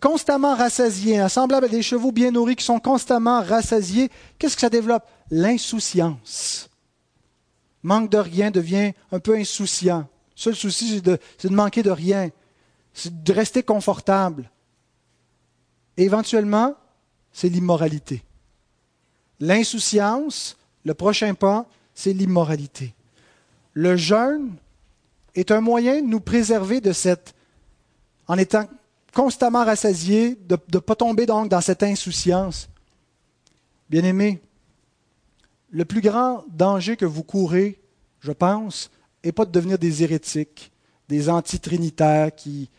Constamment rassasiés, semblable à des chevaux bien nourris qui sont constamment rassasiés, qu'est-ce que ça développe? L'insouciance. Manque de rien devient un peu insouciant. Le seul souci, c'est de, manquer de rien. C'est de rester confortable. Éventuellement, c'est l'immoralité. L'insouciance, le prochain pas, c'est l'immoralité. Le jeûne est un moyen de nous préserver de cette, en étant constamment rassasié, de ne pas tomber donc dans cette insouciance. Bien-aimés, le plus grand danger que vous courez, je pense, n'est pas de devenir des hérétiques, des antitrinitaires qui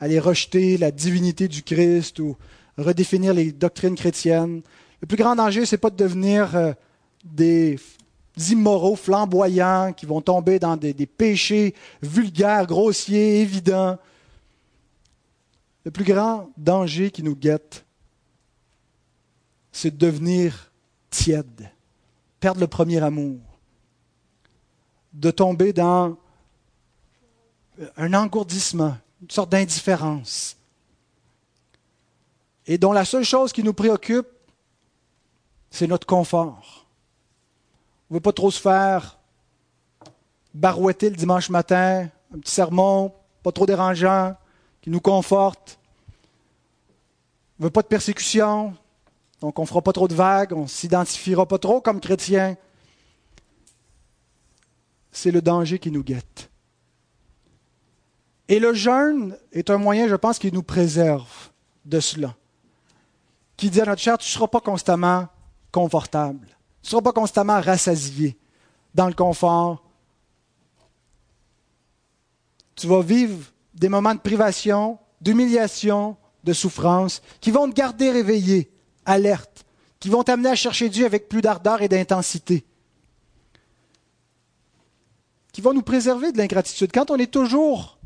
allaient rejeter la divinité du Christ ou redéfinir les doctrines chrétiennes. Le plus grand danger, ce n'est pas de devenir euh, des immoraux, flamboyants, qui vont tomber dans des, péchés vulgaires, grossiers, évidents. Le plus grand danger qui nous guette, c'est de devenir tiède, perdre le premier amour, de tomber dans un engourdissement, une sorte d'indifférence, et dont la seule chose qui nous préoccupe, c'est notre confort. Ne veut pas trop se faire barouetter le dimanche matin, un petit sermon, pas trop dérangeant, qui nous conforte. On ne veut pas de persécution, donc on ne fera pas trop de vagues, on ne s'identifiera pas trop comme chrétien. C'est le danger qui nous guette. Et le jeûne est un moyen, je pense, qui nous préserve de cela. Qui dit à notre chair, tu ne seras pas constamment confortable. Tu ne seras pas constamment rassasié dans le confort. Tu vas vivre des moments de privation, d'humiliation, de souffrance, qui vont te garder réveillé, alerte, qui vont t'amener à chercher Dieu avec plus d'ardeur et d'intensité, qui vont nous préserver de l'ingratitude. Quand on est toujours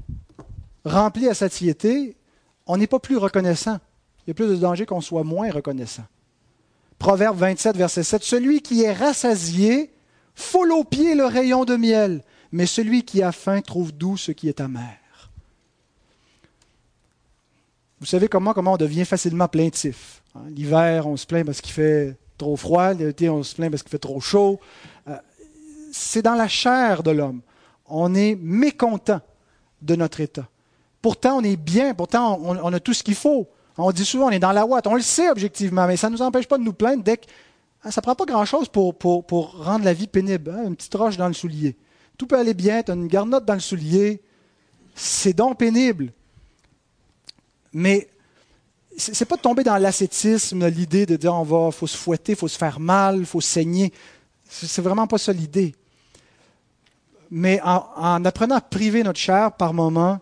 rempli à satiété, on n'est pas plus reconnaissant. Il y a plus de danger qu'on soit moins reconnaissant. Proverbe 27, verset 7. Celui qui est rassasié foule aux pieds le rayon de miel, mais celui qui a faim trouve doux ce qui est amer. Vous savez comment, comment on devient facilement plaintif. Hein? L'hiver, on se plaint parce qu'il fait trop froid, l'été, on se plaint parce qu'il fait trop chaud. Euh, c'est dans la chair de l'homme. On est mécontent de notre état. Pourtant, on est bien, pourtant, on, a tout ce qu'il faut. On dit souvent, on est dans la ouate. On le sait objectivement, mais ça ne nous empêche pas de nous plaindre dès que hein, ça ne prend pas grand-chose pour, pour, rendre la vie pénible. Hein? Une petite roche dans le soulier. Tout peut aller bien, tu as une garnotte dans le soulier. C'est donc pénible. Mais c'est pas de tomber dans l'ascétisme, l'idée de dire on va, faut se fouetter, faut se faire mal, faut saigner. C'est vraiment pas ça l'idée. Mais en, apprenant à priver notre chair par moment,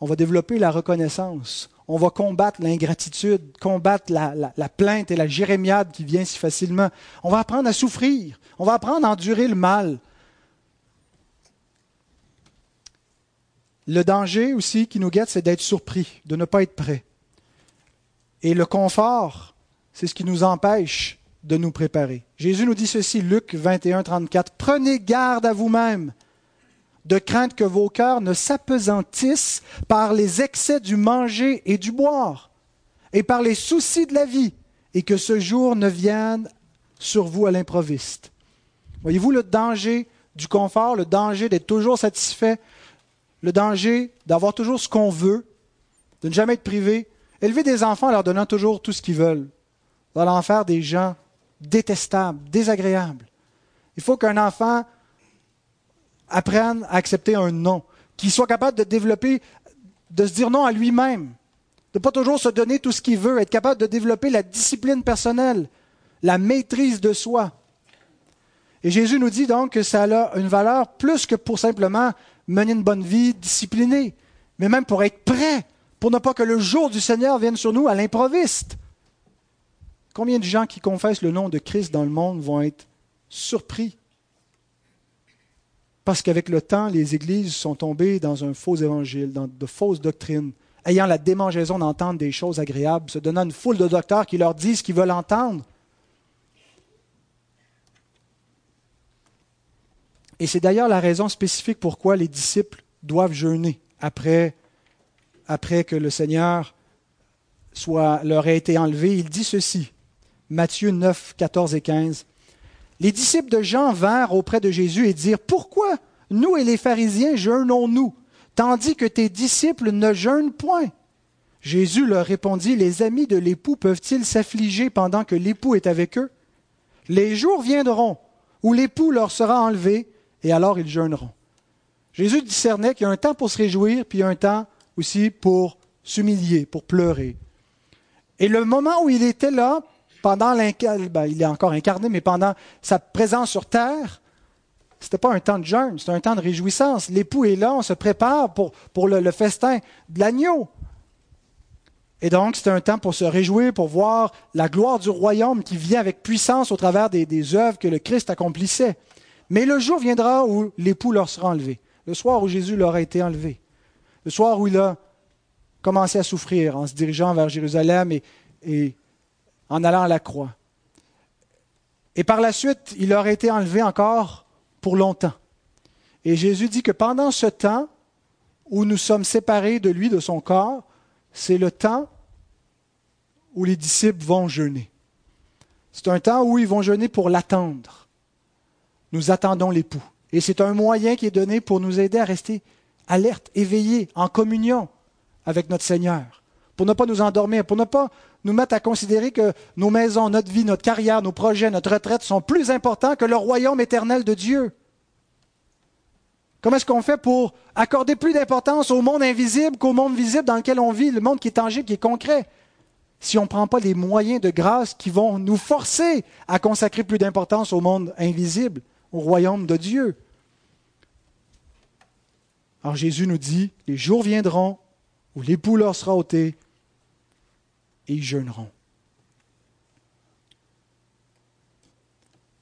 on va développer la reconnaissance. On va combattre l'ingratitude, combattre la, la, plainte et la jérémiade qui vient si facilement. On va apprendre à souffrir. On va apprendre à endurer le mal. Le danger aussi qui nous guette, c'est d'être surpris, de ne pas être prêt. Et le confort, c'est ce qui nous empêche de nous préparer. Jésus nous dit ceci, Luc 21, 34, Prenez garde à vous-même, de crainte que vos cœurs ne s'apesantissent par les excès du manger et du boire, et par les soucis de la vie, et que ce jour ne vienne sur vous à l'improviste. Voyez-vous le danger du confort, le danger d'être toujours satisfait, le danger d'avoir toujours ce qu'on veut, de ne jamais être privé? Élever des enfants en leur donnant toujours tout ce qu'ils veulent va en faire des gens détestables, désagréables. Il faut qu'un enfant apprenne à accepter un non, qu'il soit capable de développer, de se dire non à lui-même, de ne pas toujours se donner tout ce qu'il veut, être capable de développer la discipline personnelle, la maîtrise de soi. Et Jésus nous dit donc que ça a une valeur plus que pour simplement mener une bonne vie disciplinée, mais même pour être prêt, pour ne pas que le jour du Seigneur vienne sur nous à l'improviste. Combien de gens qui confessent le nom de Christ dans le monde vont être surpris parce qu'avec le temps, les églises sont tombées dans un faux évangile, dans de fausses doctrines, ayant la démangeaison d'entendre des choses agréables, se donnant une foule de docteurs qui leur disent ce qu'ils veulent entendre. Et c'est d'ailleurs la raison spécifique pourquoi les disciples doivent jeûner après, après que le Seigneur soit, leur ait été enlevé. Il dit ceci, Matthieu 9, 14 et 15. Les disciples de Jean vinrent auprès de Jésus et dirent, Pourquoi nous et les pharisiens jeûnons-nous, tandis que tes disciples ne jeûnent point Jésus leur répondit, Les amis de l'époux peuvent-ils s'affliger pendant que l'époux est avec eux? Les jours viendront où l'époux leur sera enlevé, et alors ils jeûneront. Jésus discernait qu'il y a un temps pour se réjouir, puis un temps aussi pour s'humilier, pour pleurer. Et le moment où il était là, pendant l'incarnation, ben, il est encore incarné, mais pendant sa présence sur terre, ce n'était pas un temps de jeûne, c'était un temps de réjouissance. L'époux est là, on se prépare pour, le, festin de l'agneau. Et donc, c'était un temps pour se réjouir, pour voir la gloire du royaume qui vient avec puissance au travers des, des œuvres que le Christ accomplissait. Mais le jour viendra où l'époux leur sera enlevé, le soir où Jésus leur a été enlevé, le soir où il a commencé à souffrir en se dirigeant vers Jérusalem et en allant à la croix. Et par la suite, il leur a été enlevé encore pour longtemps. Et Jésus dit que pendant ce temps où nous sommes séparés de lui, de son corps, c'est le temps où les disciples vont jeûner. C'est un temps où ils vont jeûner pour l'attendre. Nous attendons l'époux. Et c'est un moyen qui est donné pour nous aider à rester alertes, éveillés, en communion avec notre Seigneur, pour ne pas nous endormir, pour ne pas nous mettre à considérer que nos maisons, notre vie, notre carrière, nos projets, notre retraite sont plus importants que le royaume éternel de Dieu. Comment est-ce qu'on fait pour accorder plus d'importance au monde invisible qu'au monde visible dans lequel on vit, le monde qui est tangible, qui est concret, si on ne prend pas les moyens de grâce qui vont nous forcer à consacrer plus d'importance au monde invisible, au royaume de Dieu? Alors Jésus nous dit, les jours viendront où l'époux leur sera ôté et ils jeûneront.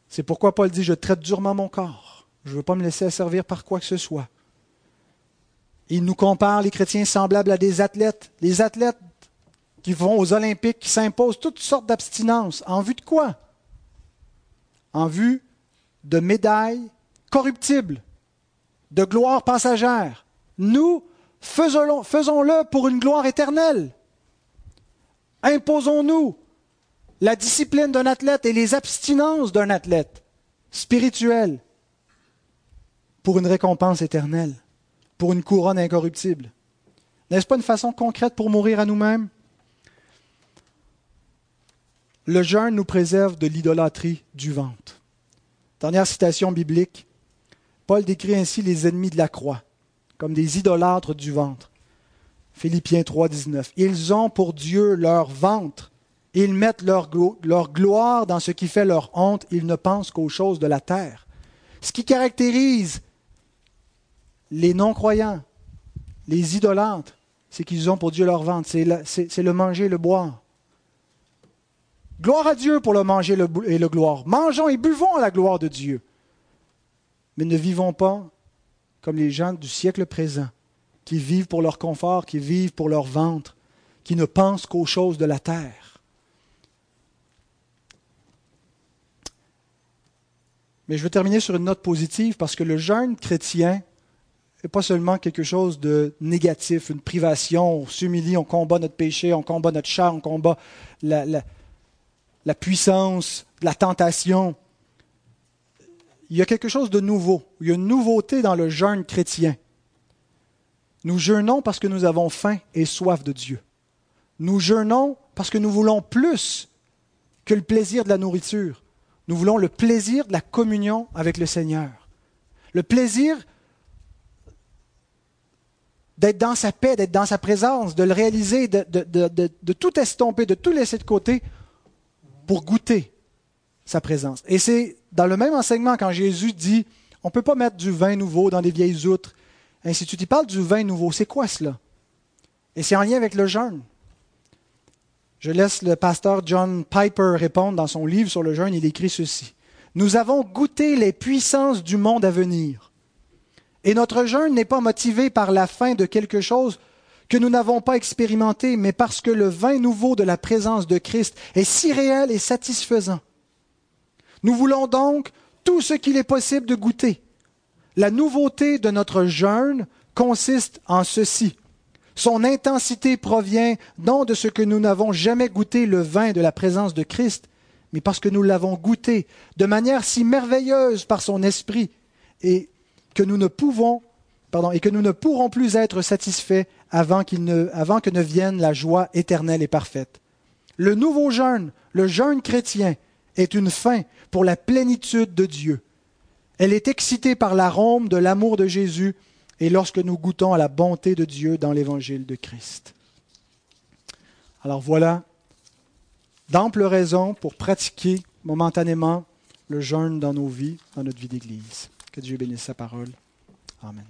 C'est pourquoi Paul dit, je traite durement mon corps je ne veux pas me laisser asservir par quoi que ce soit. Il nous compare, les chrétiens, semblables à des athlètes. Les athlètes qui vont aux Olympiques, qui s'imposent toutes sortes d'abstinences. En vue de quoi? En vue de médailles corruptibles, de gloire passagère. Nous, faisons-le pour une gloire éternelle. Imposons-nous la discipline d'un athlète et les abstinences d'un athlète spirituel pour une récompense éternelle, pour une couronne incorruptible. N'est-ce pas une façon concrète pour mourir à nous-mêmes? Le jeûne nous préserve de l'idolâtrie du ventre. Dernière citation biblique. Paul décrit ainsi les ennemis de la croix comme des idolâtres du ventre. Philippiens 3, 19. Ils ont pour Dieu leur ventre. Ils mettent leur, gloire dans ce qui fait leur honte. Ils ne pensent qu'aux choses de la terre. Ce qui caractérise les non-croyants, les idolâtres, c'est qu'ils ont pour Dieu leur ventre, c'est le, manger et le boire. Gloire à Dieu pour le manger et le gloire. Mangeons et buvons à la gloire de Dieu. Mais ne vivons pas comme les gens du siècle présent, qui vivent pour leur confort, qui vivent pour leur ventre, qui ne pensent qu'aux choses de la terre. Mais je veux terminer sur une note positive parce que le jeûne chrétien n'est pas seulement quelque chose de négatif, une privation, on s'humilie, on combat notre péché, on combat notre chair, on combat la, la puissance, la tentation. Il y a quelque chose de nouveau, il y a une nouveauté dans le jeûne chrétien. Nous jeûnons parce que nous avons faim et soif de Dieu. Nous jeûnons parce que nous voulons plus que le plaisir de la nourriture. Nous voulons le plaisir de la communion avec le Seigneur. Le plaisir d'être dans sa paix, d'être dans sa présence, de le réaliser, de, tout estomper, de tout laisser de côté pour goûter sa présence. Et c'est dans le même enseignement quand Jésus dit, on ne peut pas mettre du vin nouveau dans des vieilles outres, ainsi de suite. Il parle du vin nouveau. C'est quoi cela? Et c'est en lien avec le jeûne. Je laisse le pasteur John Piper répondre dans son livre sur le jeûne. Il écrit ceci. Nous avons goûté les puissances du monde à venir. Et notre jeûne n'est pas motivé par la faim de quelque chose que nous n'avons pas expérimenté, mais parce que le vin nouveau de la présence de Christ est si réel et satisfaisant. Nous voulons donc tout ce qu'il est possible de goûter. La nouveauté de notre jeûne consiste en ceci. Son intensité provient non de ce que nous n'avons jamais goûté le vin de la présence de Christ, mais parce que nous l'avons goûté de manière si merveilleuse par son esprit et que nous ne pouvons, pardon, et que nous ne pourrons plus être satisfaits avant, ne, avant que ne vienne la joie éternelle et parfaite. Le nouveau jeûne, le jeûne chrétien, est une fin pour la plénitude de Dieu, Elle est excitée par l'arôme de l'amour de Jésus et lorsque nous goûtons à la bonté de Dieu dans l'évangile de Christ. Alors voilà d'amples raisons pour pratiquer momentanément le jeûne dans nos vies, dans notre vie d'Église. Que Dieu bénisse sa parole. Amen.